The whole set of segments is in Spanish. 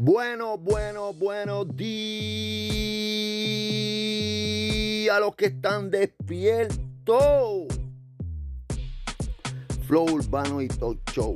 Bueno, bueno, buenos días a los que están despiertos. Flow Urbano y Talk Show.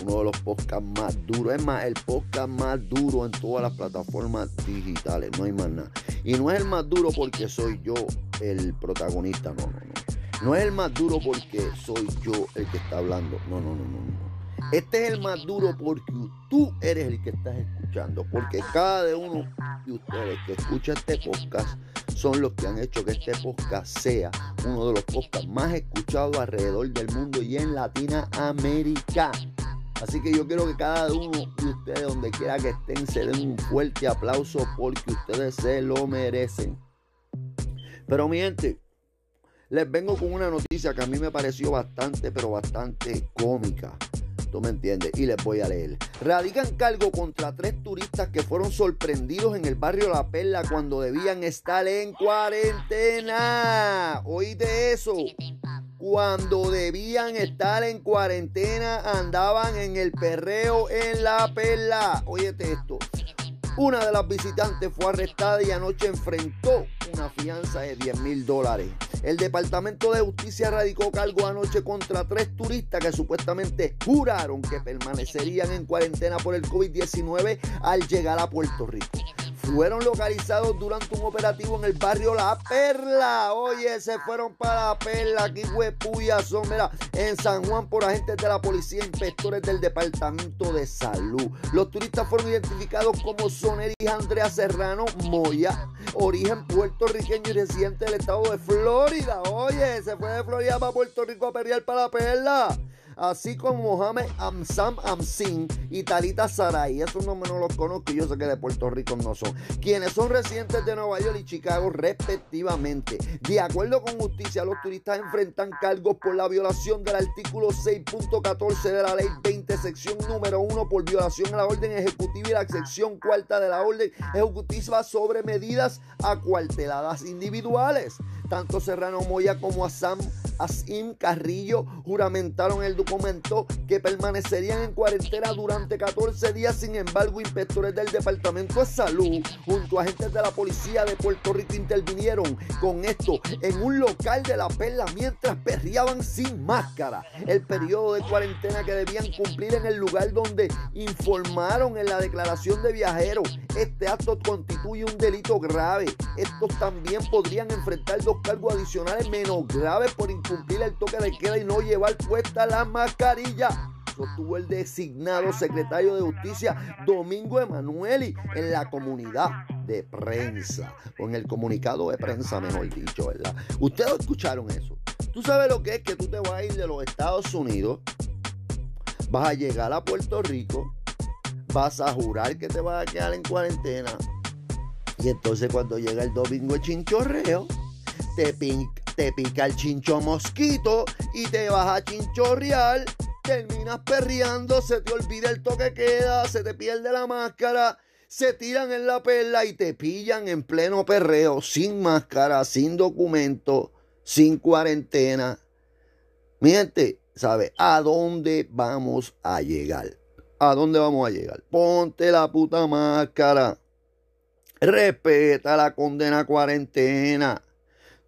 Uno de los podcasts más duros. Es más, el podcast más duro en todas las plataformas digitales. No hay más nada. Y no es el más duro porque soy yo el protagonista. No, no, no. No es el más duro porque soy yo el que está hablando. No, no, no, no. no. Este es el más duro porque tú eres el que estás escuchando. Porque cada uno de ustedes que escucha este podcast son los que han hecho que este podcast sea uno de los podcasts más escuchados alrededor del mundo y en Latinoamérica. Así que yo quiero que cada uno de ustedes, donde quiera que estén, se den un fuerte aplauso porque ustedes se lo merecen. Pero mi gente, les vengo con una noticia que a mí me pareció bastante, pero bastante cómica. ¿Tú me entiendes? Y les voy a leer. Radican cargo contra tres turistas que fueron sorprendidos en el barrio La Perla cuando debían estar en cuarentena. ¿Oíste eso? Cuando debían estar en cuarentena andaban en el perreo en La Perla. Óyete esto. Una de las visitantes fue arrestada y anoche enfrentó una fianza de 10 mil dólares. El Departamento de Justicia radicó cargo anoche contra tres turistas que supuestamente juraron que permanecerían en cuarentena por el COVID-19 al llegar a Puerto Rico fueron localizados durante un operativo en el barrio La Perla. Oye, se fueron para La Perla. Aquí huepuyas son, mira, en San Juan por agentes de la policía, inspectores del Departamento de Salud. Los turistas fueron identificados como Soneris Andrea Serrano Moya, origen puertorriqueño y residente del estado de Florida. Oye, se fue de Florida para Puerto Rico a perrear para La Perla así como Mohamed Amsam Amsin y Talita Saray. Esos nombres no los conozco y yo sé que de Puerto Rico no son. Quienes son residentes de Nueva York y Chicago respectivamente. De acuerdo con justicia, los turistas enfrentan cargos por la violación del artículo 6.14 de la ley 20, sección número 1 por violación a la orden ejecutiva y la sección cuarta de la orden ejecutiva sobre medidas acuarteladas individuales. Tanto Serrano Moya como Asam Asim Carrillo juramentaron el documento que permanecerían en cuarentena durante 14 días. Sin embargo, inspectores del Departamento de Salud junto a agentes de la Policía de Puerto Rico intervinieron con esto en un local de la perla mientras perreaban sin máscara. El periodo de cuarentena que debían cumplir en el lugar donde informaron en la declaración de viajeros. Este acto constituye un delito grave. Estos también podrían enfrentar dos cargos adicionales menos graves por cumplir el toque de queda y no llevar puesta la mascarilla. Sostuvo el designado secretario de Justicia Domingo Emanueli en la comunidad de prensa, o en el comunicado de prensa, mejor dicho, ¿verdad? Ustedes escucharon eso. Tú sabes lo que es que tú te vas a ir de los Estados Unidos, vas a llegar a Puerto Rico, vas a jurar que te vas a quedar en cuarentena, y entonces cuando llega el domingo el chinchorreo, te, te pica el chincho mosquito y te vas a chinchorrear, terminas perreando, se te olvida el toque queda, se te pierde la máscara, se tiran en la perla y te pillan en pleno perreo, sin máscara, sin documento, sin cuarentena. Mi gente, ¿sabe a dónde vamos a llegar? ¿A dónde vamos a llegar? Ponte la puta máscara. Respeta la condena cuarentena.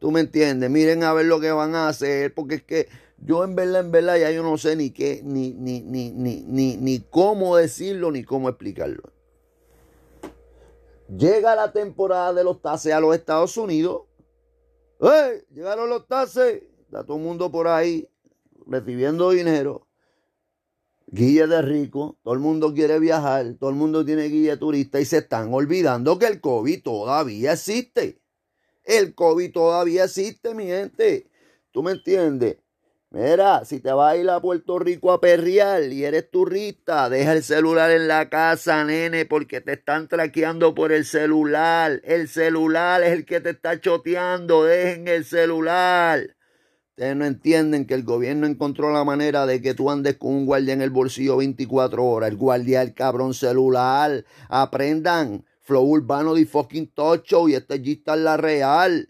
¿Tú me entiendes? Miren a ver lo que van a hacer, porque es que yo en verdad, en verdad, ya yo no sé ni qué, ni, ni, ni, ni, ni, cómo decirlo, ni cómo explicarlo. Llega la temporada de los tases a los Estados Unidos. ¡Hey! Llegaron los tases. Está todo el mundo por ahí recibiendo dinero. Guía de rico. Todo el mundo quiere viajar. Todo el mundo tiene guía turista y se están olvidando que el COVID todavía existe. El COVID todavía existe, mi gente. ¿Tú me entiendes? Mira, si te vas a ir a Puerto Rico a perrear y eres turista, deja el celular en la casa, nene, porque te están traqueando por el celular. El celular es el que te está choteando. Dejen el celular. Ustedes no entienden que el gobierno encontró la manera de que tú andes con un guardia en el bolsillo 24 horas. El guardia el cabrón celular. Aprendan. Flow Urbano de fucking Tocho y este G está en la real.